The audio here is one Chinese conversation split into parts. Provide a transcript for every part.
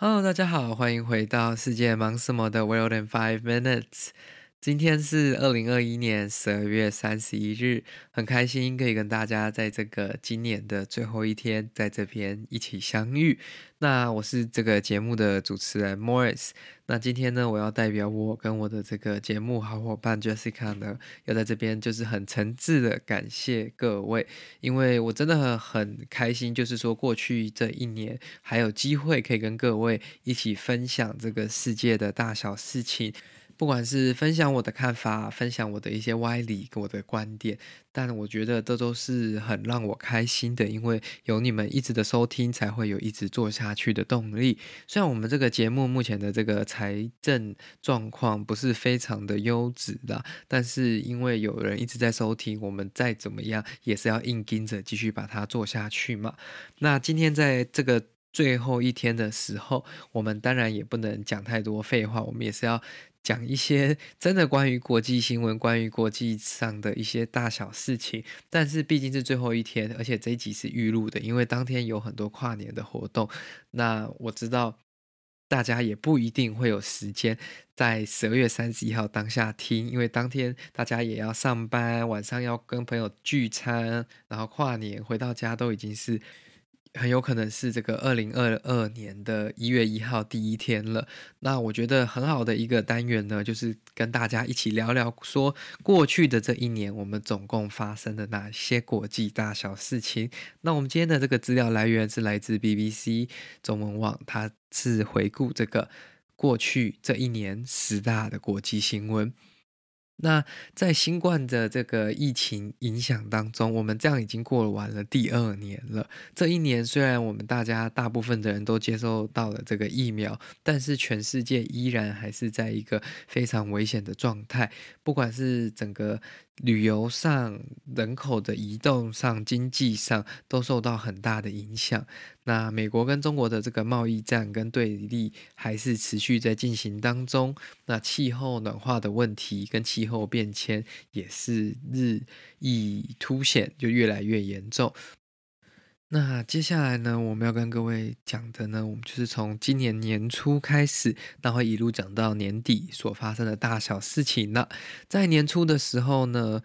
Hello，大家好，欢迎回到世界忙什么的 World in Five Minutes。今天是二零二一年十二月三十一日，很开心可以跟大家在这个今年的最后一天，在这边一起相遇。那我是这个节目的主持人 Morris。那今天呢，我要代表我跟我的这个节目好伙伴 Jessica 呢，要在这边就是很诚挚的感谢各位，因为我真的很很开心，就是说过去这一年还有机会可以跟各位一起分享这个世界的大小事情。不管是分享我的看法，分享我的一些歪理跟我的观点，但我觉得这都是很让我开心的，因为有你们一直的收听，才会有一直做下去的动力。虽然我们这个节目目前的这个财政状况不是非常的优质的，但是因为有人一直在收听，我们再怎么样也是要硬盯着继续把它做下去嘛。那今天在这个最后一天的时候，我们当然也不能讲太多废话，我们也是要。讲一些真的关于国际新闻、关于国际上的一些大小事情，但是毕竟是最后一天，而且这一集是预录的，因为当天有很多跨年的活动。那我知道大家也不一定会有时间在十二月三十一号当下听，因为当天大家也要上班，晚上要跟朋友聚餐，然后跨年回到家都已经是。很有可能是这个二零二二年的一月一号第一天了。那我觉得很好的一个单元呢，就是跟大家一起聊聊，说过去的这一年我们总共发生了哪些国际大小事情。那我们今天的这个资料来源是来自 BBC 中文网，它是回顾这个过去这一年十大的国际新闻。那在新冠的这个疫情影响当中，我们这样已经过完了第二年了。这一年虽然我们大家大部分的人都接受到了这个疫苗，但是全世界依然还是在一个非常危险的状态，不管是整个。旅游上、人口的移动上、经济上都受到很大的影响。那美国跟中国的这个贸易战跟对立还是持续在进行当中。那气候暖化的问题跟气候变迁也是日益凸显，就越来越严重。那接下来呢，我们要跟各位讲的呢，我们就是从今年年初开始，那会一路讲到年底所发生的大小事情。那在年初的时候呢，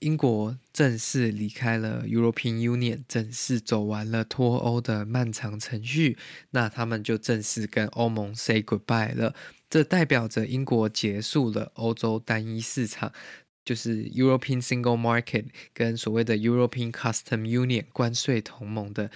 英国正式离开了 European Union，正式走完了脱欧的漫长程序。那他们就正式跟欧盟 say goodbye 了，这代表着英国结束了欧洲单一市场。就是 European Single Market 跟所谓的 European Custom Union 关税同盟的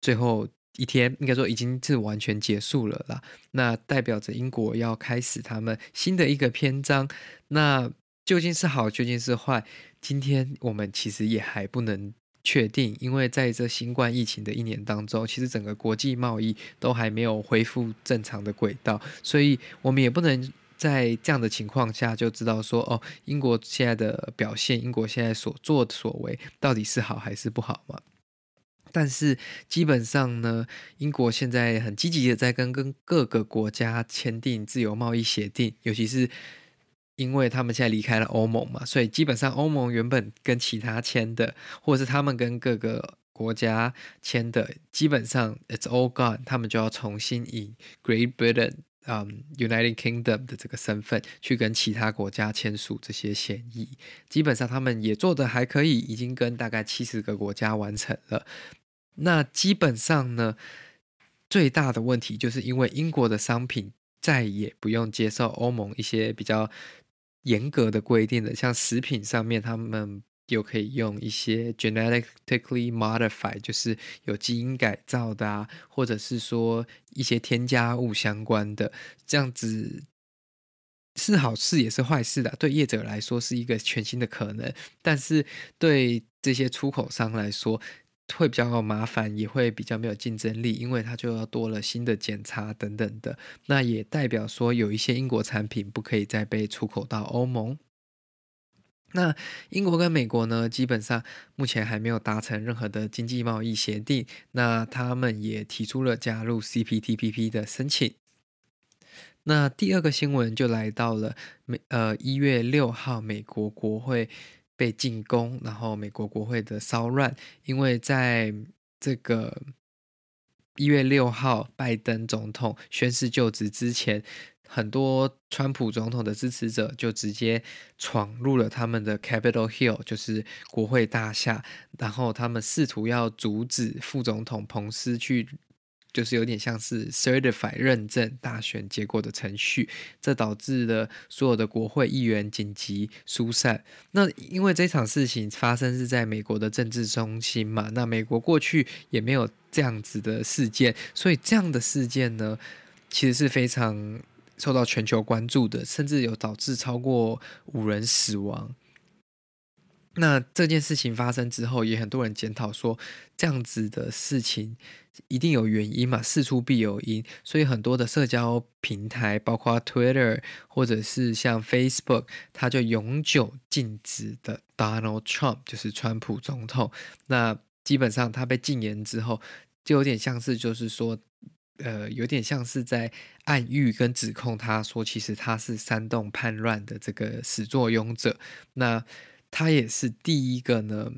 最后一天，应该说已经是完全结束了啦。那代表着英国要开始他们新的一个篇章。那究竟是好，究竟是坏？今天我们其实也还不能确定，因为在这新冠疫情的一年当中，其实整个国际贸易都还没有恢复正常的轨道，所以我们也不能。在这样的情况下，就知道说哦，英国现在的表现，英国现在所作所为，到底是好还是不好嘛？但是基本上呢，英国现在很积极的在跟跟各个国家签订自由贸易协定，尤其是因为他们现在离开了欧盟嘛，所以基本上欧盟原本跟其他签的，或者是他们跟各个国家签的，基本上 it's all gone，他们就要重新以 Great Britain。嗯、，United Kingdom 的这个身份去跟其他国家签署这些协议，基本上他们也做的还可以，已经跟大概七十个国家完成了。那基本上呢，最大的问题就是因为英国的商品再也不用接受欧盟一些比较严格的规定的，像食品上面他们。又可以用一些 genetically modified，就是有基因改造的啊，或者是说一些添加物相关的，这样子是好事也是坏事的，对业者来说是一个全新的可能，但是对这些出口商来说会比较麻烦，也会比较没有竞争力，因为它就要多了新的检查等等的。那也代表说有一些英国产品不可以再被出口到欧盟。那英国跟美国呢，基本上目前还没有达成任何的经济贸易协定，那他们也提出了加入 CPTPP 的申请。那第二个新闻就来到了美呃一月六号，美国国会被进攻，然后美国国会的骚乱，因为在这个一月六号拜登总统宣誓就职之前，很多川普总统的支持者就直接闯入了他们的 Capitol Hill，就是国会大厦，然后他们试图要阻止副总统彭斯去。就是有点像是 certify 认证大选结果的程序，这导致了所有的国会议员紧急疏散。那因为这场事情发生是在美国的政治中心嘛，那美国过去也没有这样子的事件，所以这样的事件呢，其实是非常受到全球关注的，甚至有导致超过五人死亡。那这件事情发生之后，也很多人检讨说，这样子的事情一定有原因嘛，事出必有因。所以很多的社交平台，包括 Twitter 或者是像 Facebook，它就永久禁止的 Donald Trump，就是川普总统。那基本上他被禁言之后，就有点像是就是说，呃，有点像是在暗喻跟指控他说，其实他是煽动叛乱的这个始作俑者。那他也是第一个呢，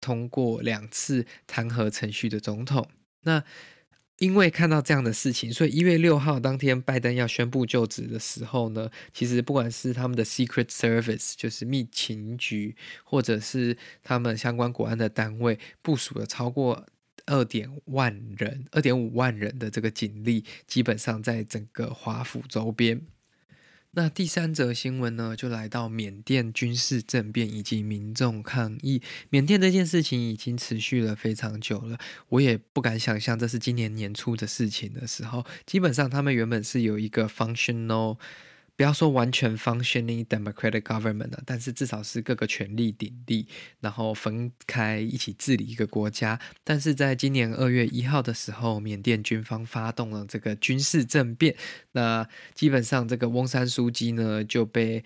通过两次弹劾程序的总统。那因为看到这样的事情，所以一月六号当天，拜登要宣布就职的时候呢，其实不管是他们的 Secret Service，就是密情局，或者是他们相关国安的单位，部署了超过二点万人、二点五万人的这个警力，基本上在整个华府周边。那第三则新闻呢，就来到缅甸军事政变以及民众抗议。缅甸这件事情已经持续了非常久了，我也不敢想象这是今年年初的事情的时候。基本上，他们原本是有一个 functional。不要说完全 functioning democratic government 了，但是至少是各个权力鼎立，然后分开一起治理一个国家。但是在今年二月一号的时候，缅甸军方发动了这个军事政变，那基本上这个翁山苏姬呢就被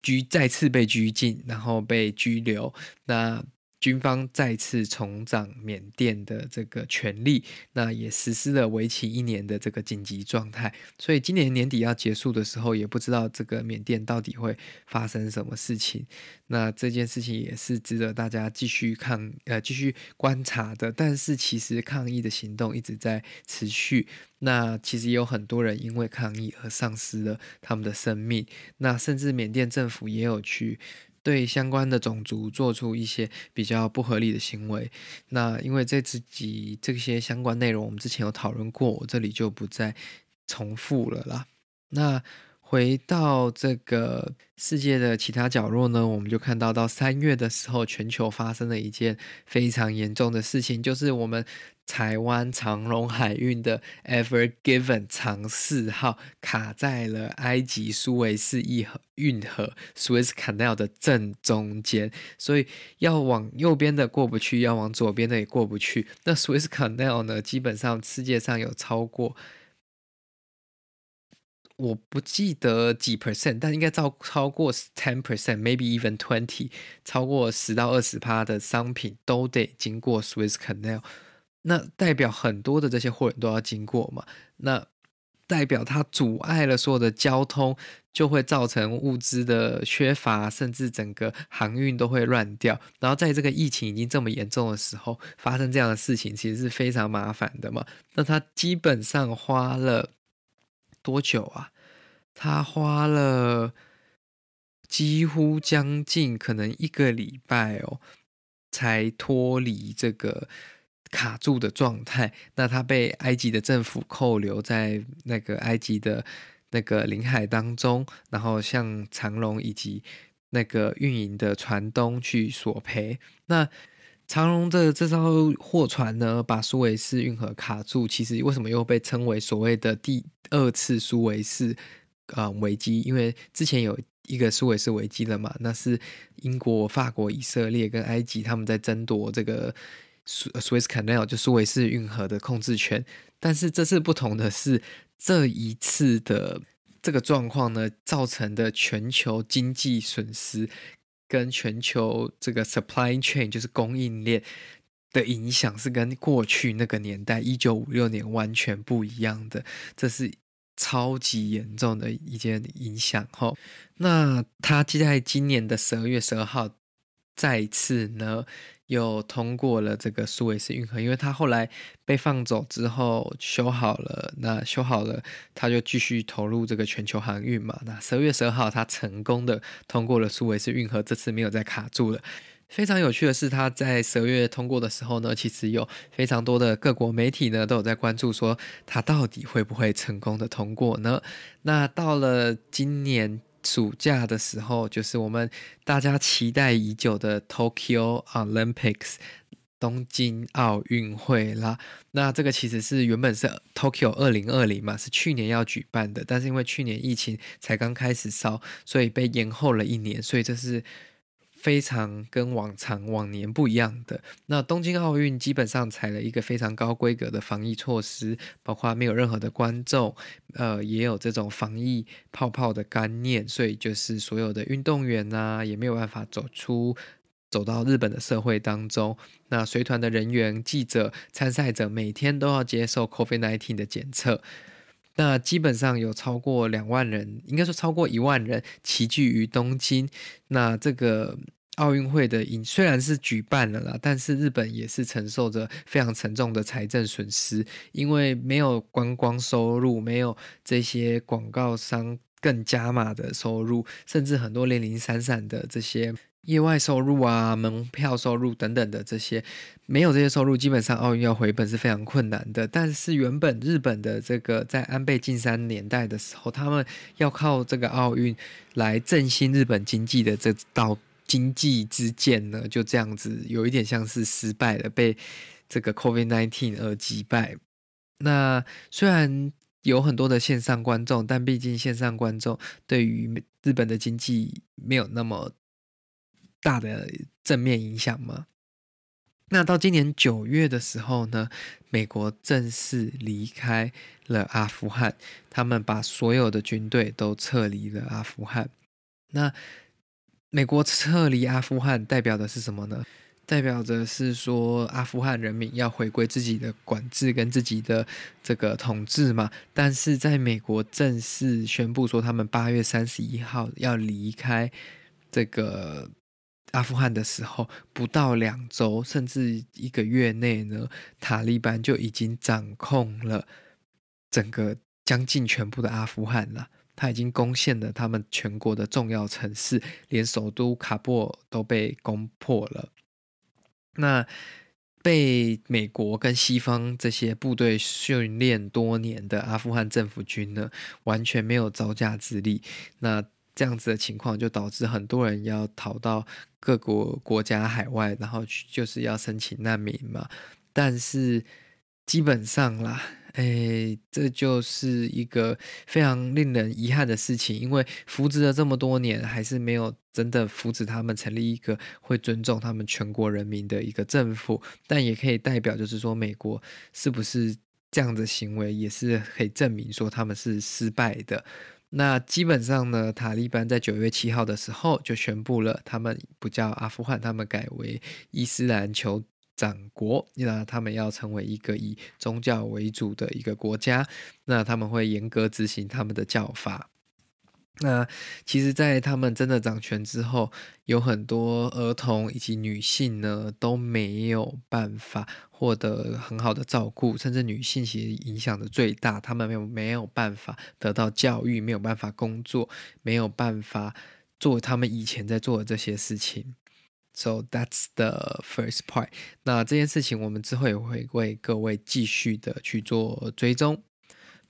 拘，再次被拘禁，然后被拘留。那军方再次重掌缅甸的这个权力，那也实施了为期一年的这个紧急状态。所以今年年底要结束的时候，也不知道这个缅甸到底会发生什么事情。那这件事情也是值得大家继续看，呃，继续观察的。但是其实抗议的行动一直在持续。那其实有很多人因为抗议而丧失了他们的生命。那甚至缅甸政府也有去。对相关的种族做出一些比较不合理的行为，那因为这自己这些相关内容我们之前有讨论过，我这里就不再重复了啦。那回到这个世界的其他角落呢，我们就看到到三月的时候，全球发生了一件非常严重的事情，就是我们。台湾长荣海运的 Ever Given 长四号卡在了埃及苏维士运河运河 Suez Canal 的正中间，所以要往右边的过不去，要往左边的也过不去。那 Suez Canal 呢，基本上世界上有超过，我不记得几 percent，但应该超超过 ten percent，maybe even twenty，超过十到二十趴的商品都得经过 Swiss Canal。那代表很多的这些货人都要经过嘛？那代表它阻碍了所有的交通，就会造成物资的缺乏，甚至整个航运都会乱掉。然后在这个疫情已经这么严重的时候，发生这样的事情，其实是非常麻烦的嘛。那它基本上花了多久啊？他花了几乎将近可能一个礼拜哦，才脱离这个。卡住的状态，那他被埃及的政府扣留在那个埃及的那个领海当中，然后向长荣以及那个运营的船东去索赔。那长荣的这艘货船呢，把苏维士运河卡住，其实为什么又被称为所谓的第二次苏维士啊、危机，因为之前有一个苏维士危机了嘛，那是英国、法国、以色列跟埃及他们在争夺这个苏 Suez Canal 就苏维士运河的控制权。但是这次不同的是，这一次的这个状况呢，造成的全球经济损失跟全球这个 supply chain 就是供应链的影响是跟过去那个年代一九五六年完全不一样的，这是超级严重的一件影响哈。那他接在今年的十二月十二号再次呢，又通过了这个苏伊士运河，因为他后来被放走之后修好了，那修好了他就继续投入这个全球航运嘛。那十二月十二号他成功的通过了苏伊士运河，这次没有再卡住了。非常有趣的是，他在十二月通过的时候呢，其实有非常多的各国媒体呢都有在关注，说他到底会不会成功的通过呢？那到了今年暑假的时候，就是我们大家期待已久的 Tokyo Olympics 东京奥运会啦。那这个其实是原本是 Tokyo 二零二零嘛，是去年要举办的，但是因为去年疫情才刚开始烧，所以被延后了一年，所以这是。非常跟往常往年不一样的。那东京奥运基本上采了一个非常高规格的防疫措施，包括没有任何的观众，呃，也有这种防疫泡泡的概念，所以就是所有的运动员啊，也没有办法走出走到日本的社会当中。那随团的人员、记者、参赛者每天都要接受 COVID-19 的检测。那基本上有超过两万人，应该说超过一万人齐聚于东京。那这个奥运会的影虽然是举办了啦，但是日本也是承受着非常沉重的财政损失，因为没有观光收入，没有这些广告商更加码的收入，甚至很多零零散散的这些。业外收入啊，门票收入等等的这些，没有这些收入，基本上奥运要回本是非常困难的。但是原本日本的这个在安倍晋三年代的时候，他们要靠这个奥运来振兴日本经济的这道经济之剑呢，就这样子有一点像是失败了，被这个 COVID-19 而击败。那虽然有很多的线上观众，但毕竟线上观众对于日本的经济没有那么。大的正面影响吗？那到今年九月的时候呢，美国正式离开了阿富汗，他们把所有的军队都撤离了阿富汗。那美国撤离阿富汗代表的是什么呢？代表着是说阿富汗人民要回归自己的管制跟自己的这个统治嘛。但是在美国正式宣布说他们八月三十一号要离开这个。阿富汗的时候，不到两周，甚至一个月内呢，塔利班就已经掌控了整个将近全部的阿富汗了。他已经攻陷了他们全国的重要城市，连首都喀布尔都被攻破了。那被美国跟西方这些部队训练多年的阿富汗政府军呢，完全没有招架之力。那这样子的情况就导致很多人要逃到各国国家海外，然后就是要申请难民嘛。但是基本上啦，哎，这就是一个非常令人遗憾的事情，因为扶植了这么多年，还是没有真的扶植他们成立一个会尊重他们全国人民的一个政府。但也可以代表，就是说美国是不是这样的行为，也是可以证明说他们是失败的。那基本上呢，塔利班在九月七号的时候就宣布了，他们不叫阿富汗，他们改为伊斯兰酋长国。那他们要成为一个以宗教为主的一个国家，那他们会严格执行他们的教法。那其实，在他们真的掌权之后，有很多儿童以及女性呢都没有办法获得很好的照顾，甚至女性其实影响的最大，他们没有没有办法得到教育，没有办法工作，没有办法做他们以前在做的这些事情。So that's the first part。那这件事情，我们之后也会为各位继续的去做追踪。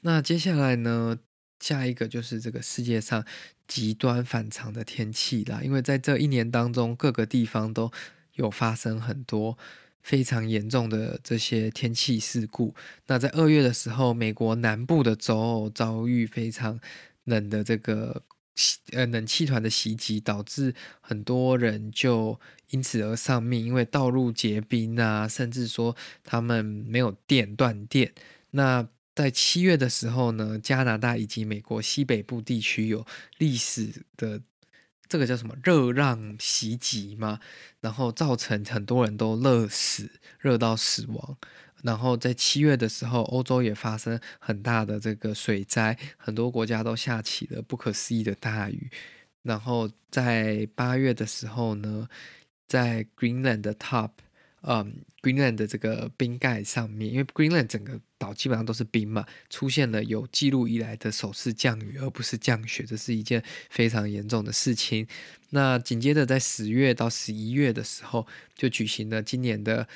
那接下来呢？下一个就是这个世界上极端反常的天气啦，因为在这一年当中，各个地方都有发生很多非常严重的这些天气事故。那在二月的时候，美国南部的州遭遇非常冷的这个呃冷气团的袭击，导致很多人就因此而丧命，因为道路结冰啊，甚至说他们没有电断电。那在七月的时候呢，加拿大以及美国西北部地区有历史的。这个叫什么热浪袭击吗？然后造成很多人都热死，热到死亡。然后在七月的时候，欧洲也发生很大的这个水灾，很多国家都下起了不可思议的大雨。然后在八月的时候呢，在 Greenland 的 top。嗯，Greenland 的这个冰盖上面，因为 Greenland 整个岛基本上都是冰嘛，出现了有记录以来的首次降雨，而不是降雪，这是一件非常严重的事情。那紧接着在十月到十一月的时候，就举行了今年的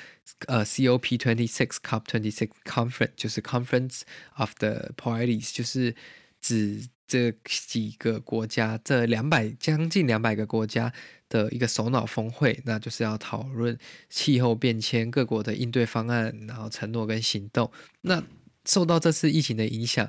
呃 COP twenty six COP twenty six conference，就是 Conference of the Parties，就是指这几个国家，这两百将近两百个国家。的一个首脑峰会，那就是要讨论气候变迁各国的应对方案，然后承诺跟行动。那受到这次疫情的影响，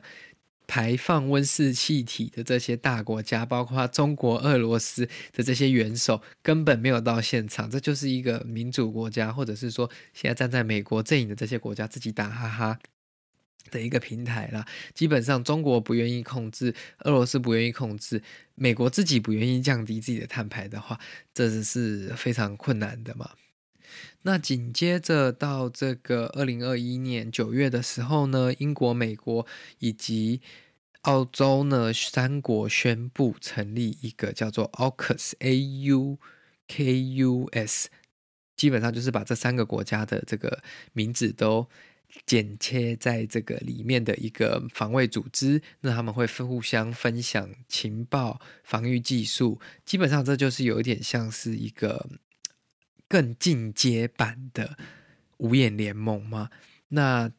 排放温室气体的这些大国家，包括中国、俄罗斯的这些元首，根本没有到现场。这就是一个民主国家，或者是说现在站在美国阵营的这些国家自己打哈哈。的一个平台啦，基本上中国不愿意控制，俄罗斯不愿意控制，美国自己不愿意降低自己的碳排的话，这是非常困难的嘛。那紧接着到这个二零二一年九月的时候呢，英国、美国以及澳洲呢三国宣布成立一个叫做 AUKUS A U K U S，基本上就是把这三个国家的这个名字都。剪切在这个里面的一个防卫组织，那他们会互相分享情报、防御技术，基本上这就是有一点像是一个更进阶版的五眼联盟吗。那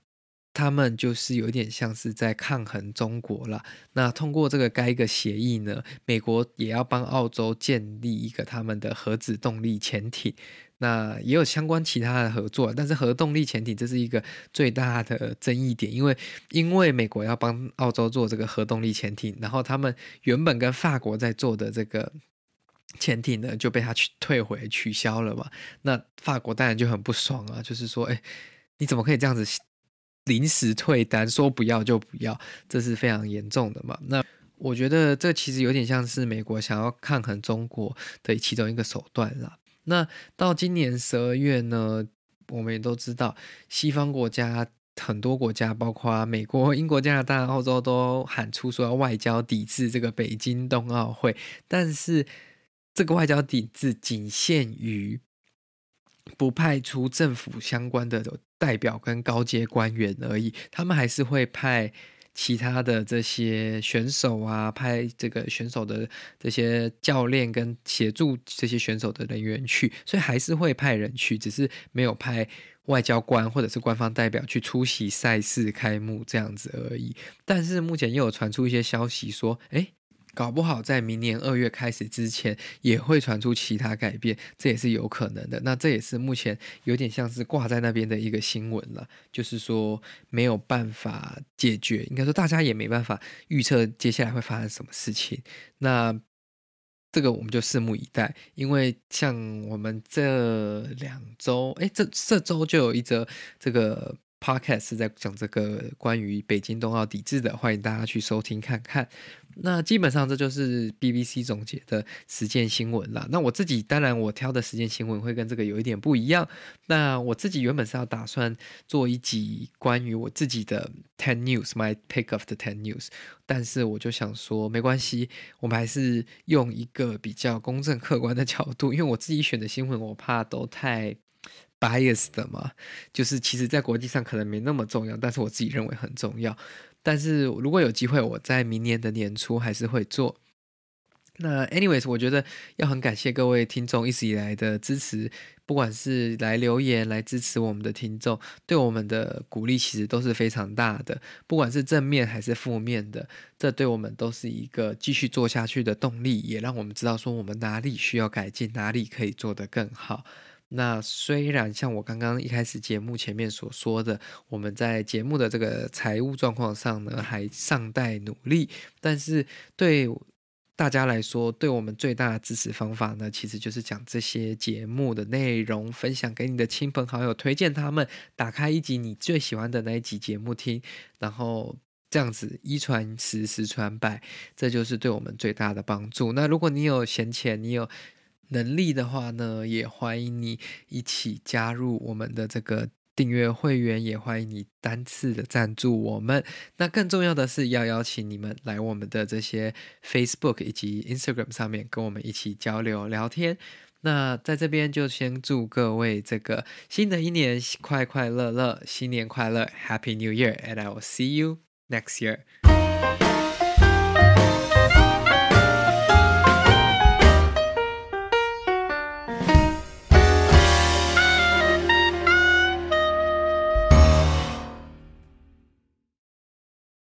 他们就是有点像是在抗衡中国了。那通过这个该个协议呢，美国也要帮澳洲建立一个他们的核子动力潜艇。那也有相关其他的合作，但是核动力潜艇这是一个最大的争议点，因为因为美国要帮澳洲做这个核动力潜艇，然后他们原本跟法国在做的这个潜艇呢就被他去退回取消了嘛。那法国当然就很不爽啊，就是说，哎，你怎么可以这样子临时退单，说不要就不要，这是非常严重的嘛。那我觉得这其实有点像是美国想要抗衡中国的其中一个手段啦。那到今年十二月呢，我们也都知道，西方国家很多国家，包括美国、英国、加拿大、澳洲，都喊出说要外交抵制这个北京冬奥会。但是，这个外交抵制仅限于不派出政府相关的代表跟高阶官员而已，他们还是会派。其他的这些选手啊，派这个选手的这些教练跟协助这些选手的人员去，所以还是会派人去，只是没有派外交官或者是官方代表去出席赛事开幕这样子而已。但是目前又有传出一些消息说，诶。搞不好在明年二月开始之前，也会传出其他改变，这也是有可能的。那这也是目前有点像是挂在那边的一个新闻了，就是说没有办法解决，应该说大家也没办法预测接下来会发生什么事情。那这个我们就拭目以待，因为像我们这两周，哎，这这周就有一则这个。Podcast 是在讲这个关于北京冬奥抵制的，欢迎大家去收听看看。那基本上这就是 BBC 总结的十件新闻啦。那我自己当然我挑的十件新闻会跟这个有一点不一样。那我自己原本是要打算做一集关于我自己的 Ten News，My Pick of the Ten News，但是我就想说没关系，我们还是用一个比较公正客观的角度，因为我自己选的新闻我怕都太。Bias 的嘛，就是其实，在国际上可能没那么重要，但是我自己认为很重要。但是如果有机会，我在明年的年初还是会做。那 anyways，我觉得要很感谢各位听众一直以来的支持，不管是来留言来支持我们的听众，对我们的鼓励其实都是非常大的。不管是正面还是负面的，这对我们都是一个继续做下去的动力，也让我们知道说我们哪里需要改进，哪里可以做得更好。那虽然像我刚刚一开始节目前面所说的，我们在节目的这个财务状况上呢，还尚待努力，但是对大家来说，对我们最大的支持方法呢，其实就是将这些节目的内容分享给你的亲朋好友，推荐他们打开一集你最喜欢的那一集节目听，然后这样子一传十，十传百，这就是对我们最大的帮助。那如果你有闲钱，你有能力的话呢，也欢迎你一起加入我们的这个。订阅会员也欢迎你单次的赞助我们。那更重要的是要邀请你们来我们的这些 Facebook 以及 Instagram 上面跟我们一起交流聊天。那在这边就先祝各位这个新的一年快快乐乐，新年快乐，Happy New Year，and I will see you next year。